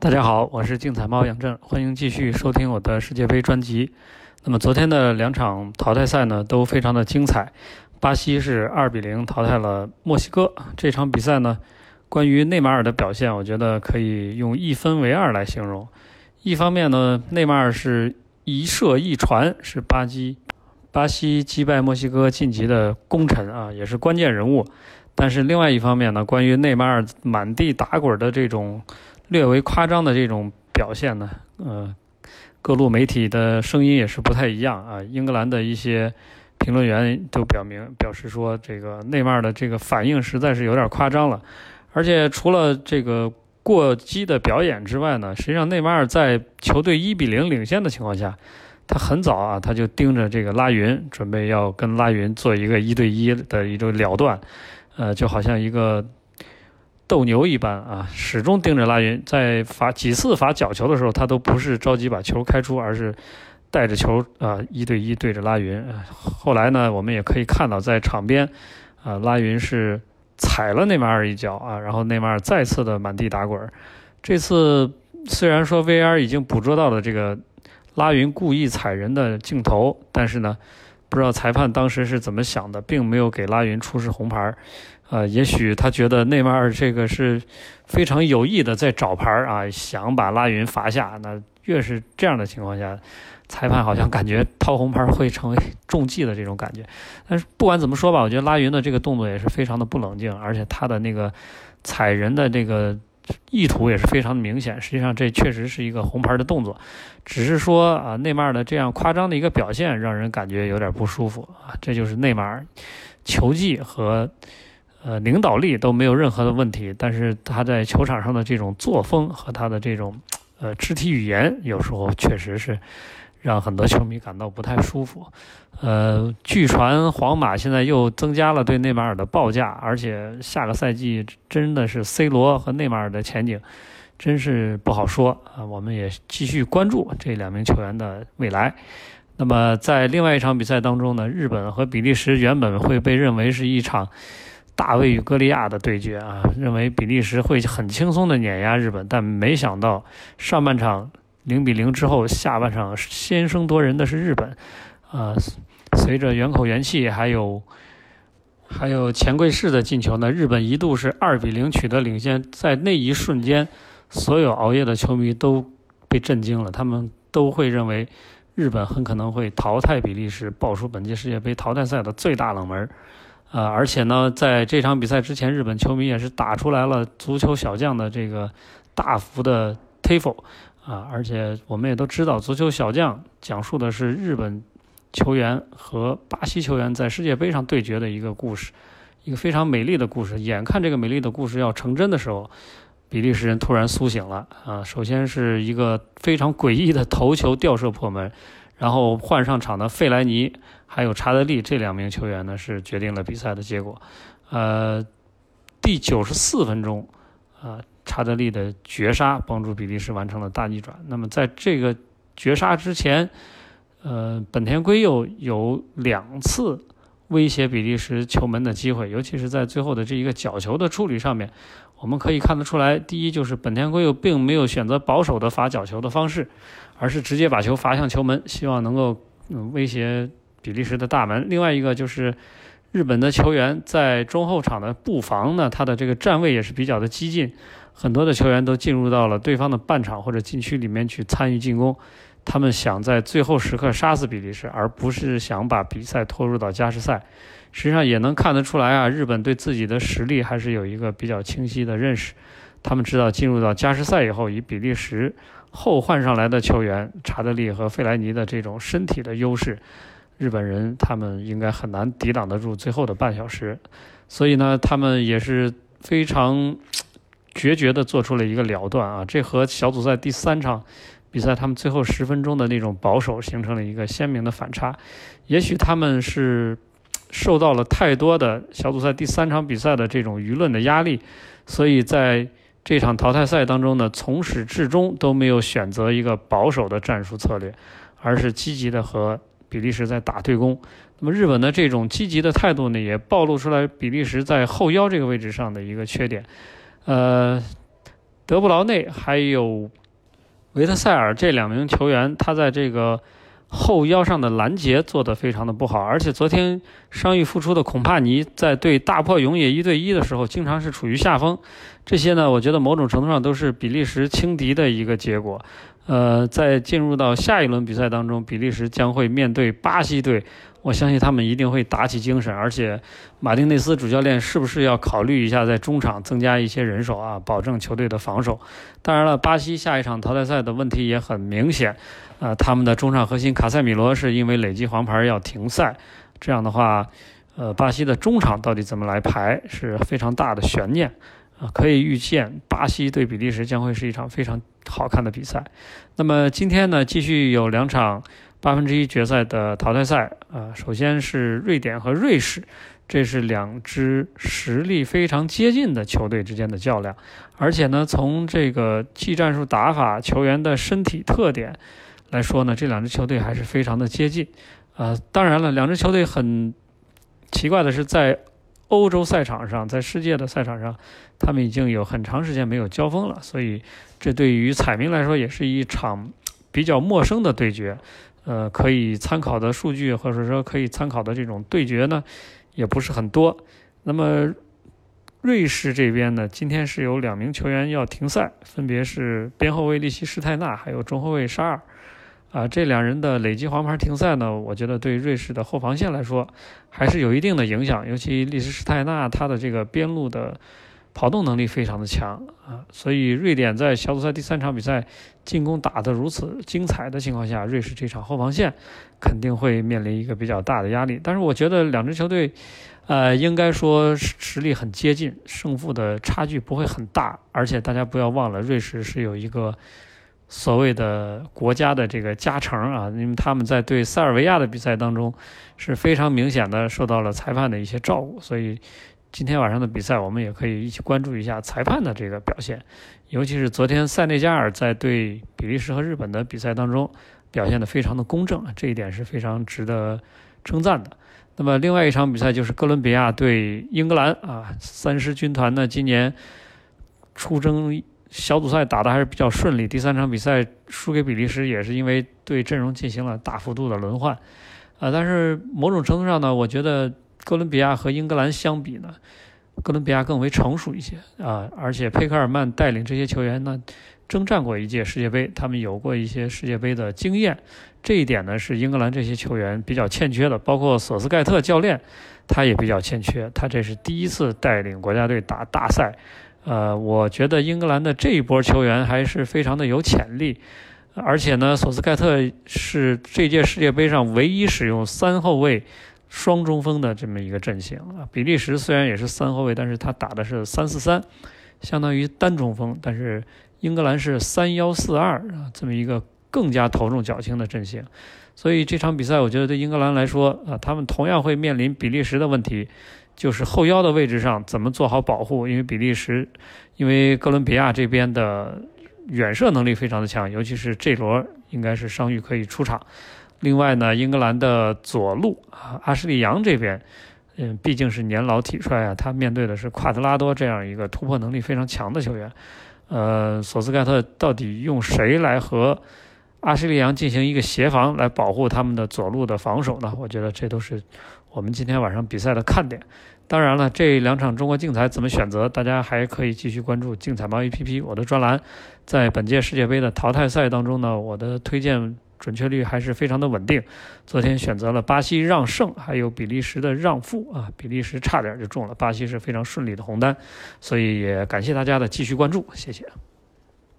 大家好，我是竞彩猫杨正，欢迎继续收听我的世界杯专辑。那么昨天的两场淘汰赛呢，都非常的精彩。巴西是二比零淘汰了墨西哥。这场比赛呢，关于内马尔的表现，我觉得可以用一分为二来形容。一方面呢，内马尔是一射一传，是巴西巴西击败墨西哥晋级的功臣啊，也是关键人物。但是另外一方面呢，关于内马尔满地打滚的这种。略为夸张的这种表现呢，呃，各路媒体的声音也是不太一样啊。英格兰的一些评论员都表明表示说，这个内马尔的这个反应实在是有点夸张了。而且除了这个过激的表演之外呢，实际上内马尔在球队一比零领先的情况下，他很早啊他就盯着这个拉云，准备要跟拉云做一个一对一的一种了断，呃，就好像一个。斗牛一般啊，始终盯着拉云，在罚几次罚角球的时候，他都不是着急把球开出，而是带着球啊一对一对着拉云。后来呢，我们也可以看到，在场边啊，拉云是踩了内马尔一脚啊，然后内马尔再次的满地打滚。这次虽然说 VR 已经捕捉到了这个拉云故意踩人的镜头，但是呢，不知道裁判当时是怎么想的，并没有给拉云出示红牌。呃，也许他觉得内马尔这个是非常有意的在找牌啊，想把拉云罚下。那越是这样的情况下，裁判好像感觉掏红牌会成为 中计的这种感觉。但是不管怎么说吧，我觉得拉云的这个动作也是非常的不冷静，而且他的那个踩人的这个意图也是非常的明显。实际上这确实是一个红牌的动作，只是说啊，内马尔的这样夸张的一个表现让人感觉有点不舒服啊。这就是内马尔球技和。呃，领导力都没有任何的问题，但是他在球场上的这种作风和他的这种呃肢体语言，有时候确实是让很多球迷感到不太舒服。呃，据传皇马现在又增加了对内马尔的报价，而且下个赛季真的是 C 罗和内马尔的前景真是不好说啊！我们也继续关注这两名球员的未来。那么在另外一场比赛当中呢，日本和比利时原本会被认为是一场。大卫与歌利亚的对决啊，认为比利时会很轻松的碾压日本，但没想到上半场零比零之后，下半场先声夺人的是日本。啊，随着元口元气还有还有钱贵士的进球呢，日本一度是二比零取得领先。在那一瞬间，所有熬夜的球迷都被震惊了，他们都会认为日本很可能会淘汰比利时，爆出本届世界杯淘汰赛的最大冷门。呃，而且呢，在这场比赛之前，日本球迷也是打出来了足球小将的这个大幅的 tifo 啊，而且我们也都知道，足球小将讲述的是日本球员和巴西球员在世界杯上对决的一个故事，一个非常美丽的故事。眼看这个美丽的故事要成真的时候，比利时人突然苏醒了啊！首先是一个非常诡异的头球吊射破门。然后换上场的费莱尼还有查德利这两名球员呢，是决定了比赛的结果。呃，第九十四分钟，啊，查德利的绝杀帮助比利时完成了大逆转。那么在这个绝杀之前，呃，本田圭佑有两次威胁比利时球门的机会，尤其是在最后的这一个角球的处理上面，我们可以看得出来，第一就是本田圭佑并没有选择保守的罚角球的方式。而是直接把球罚向球门，希望能够威胁比利时的大门。另外一个就是日本的球员在中后场的布防呢，他的这个站位也是比较的激进，很多的球员都进入到了对方的半场或者禁区里面去参与进攻。他们想在最后时刻杀死比利时，而不是想把比赛拖入到加时赛。实际上也能看得出来啊，日本对自己的实力还是有一个比较清晰的认识。他们知道进入到加时赛以后，以比利时。后换上来的球员查德利和费莱尼的这种身体的优势，日本人他们应该很难抵挡得住最后的半小时，所以呢，他们也是非常决绝地做出了一个了断啊！这和小组赛第三场比赛他们最后十分钟的那种保守形成了一个鲜明的反差。也许他们是受到了太多的小组赛第三场比赛的这种舆论的压力，所以在。这场淘汰赛当中呢，从始至终都没有选择一个保守的战术策略，而是积极的和比利时在打对攻。那么日本的这种积极的态度呢，也暴露出来比利时在后腰这个位置上的一个缺点。呃，德布劳内还有维特塞尔这两名球员，他在这个后腰上的拦截做得非常的不好，而且昨天伤愈复出的孔帕尼在对大破永野一对一的时候，经常是处于下风。这些呢，我觉得某种程度上都是比利时轻敌的一个结果。呃，在进入到下一轮比赛当中，比利时将会面对巴西队。我相信他们一定会打起精神，而且马丁内斯主教练是不是要考虑一下在中场增加一些人手啊，保证球队的防守？当然了，巴西下一场淘汰赛的问题也很明显，呃，他们的中场核心卡塞米罗是因为累积黄牌要停赛，这样的话，呃，巴西的中场到底怎么来排是非常大的悬念。啊，可以预见，巴西对比利时将会是一场非常好看的比赛。那么今天呢，继续有两场八分之一决赛的淘汰赛。啊，首先是瑞典和瑞士，这是两支实力非常接近的球队之间的较量。而且呢，从这个技战术打法、球员的身体特点来说呢，这两支球队还是非常的接近。啊，当然了，两支球队很奇怪的是在。欧洲赛场上，在世界的赛场上，他们已经有很长时间没有交锋了，所以这对于彩民来说也是一场比较陌生的对决。呃，可以参考的数据或者说可以参考的这种对决呢，也不是很多。那么瑞士这边呢，今天是有两名球员要停赛，分别是边后卫利希施泰纳还有中后卫沙尔。啊，这两人的累积黄牌停赛呢，我觉得对瑞士的后防线来说还是有一定的影响。尤其利什施泰纳他的这个边路的跑动能力非常的强啊，所以瑞典在小组赛第三场比赛进攻打得如此精彩的情况下，瑞士这场后防线肯定会面临一个比较大的压力。但是我觉得两支球队，呃，应该说实力很接近，胜负的差距不会很大。而且大家不要忘了，瑞士是有一个。所谓的国家的这个加成啊，因为他们在对塞尔维亚的比赛当中是非常明显的受到了裁判的一些照顾，所以今天晚上的比赛我们也可以一起关注一下裁判的这个表现，尤其是昨天塞内加尔在对比利时和日本的比赛当中表现的非常的公正，这一点是非常值得称赞的。那么另外一场比赛就是哥伦比亚对英格兰啊，三狮军团呢今年出征。小组赛打得还是比较顺利，第三场比赛输给比利时也是因为对阵容进行了大幅度的轮换，啊，但是某种程度上呢，我觉得哥伦比亚和英格兰相比呢，哥伦比亚更为成熟一些啊，而且佩克尔曼带领这些球员呢，征战过一届世界杯，他们有过一些世界杯的经验，这一点呢是英格兰这些球员比较欠缺的，包括索斯盖特教练他也比较欠缺，他这是第一次带领国家队打大赛。呃，我觉得英格兰的这一波球员还是非常的有潜力，而且呢，索斯盖特是这届世界杯上唯一使用三后卫双中锋的这么一个阵型啊。比利时虽然也是三后卫，但是他打的是三四三，相当于单中锋，但是英格兰是三幺四二啊，这么一个更加头重脚轻的阵型。所以这场比赛，我觉得对英格兰来说啊，他们同样会面临比利时的问题。就是后腰的位置上怎么做好保护？因为比利时，因为哥伦比亚这边的远射能力非常的强，尤其是这轮应该是伤愈可以出场。另外呢，英格兰的左路啊，阿什利杨这边，嗯，毕竟是年老体衰啊，他面对的是夸德拉多这样一个突破能力非常强的球员。呃，索斯盖特到底用谁来和阿什利杨进行一个协防，来保护他们的左路的防守呢？我觉得这都是。我们今天晚上比赛的看点，当然了，这两场中国竞彩怎么选择，大家还可以继续关注竞彩猫 APP 我的专栏。在本届世界杯的淘汰赛当中呢，我的推荐准确率还是非常的稳定。昨天选择了巴西让胜，还有比利时的让负啊，比利时差点就中了，巴西是非常顺利的红单，所以也感谢大家的继续关注，谢谢。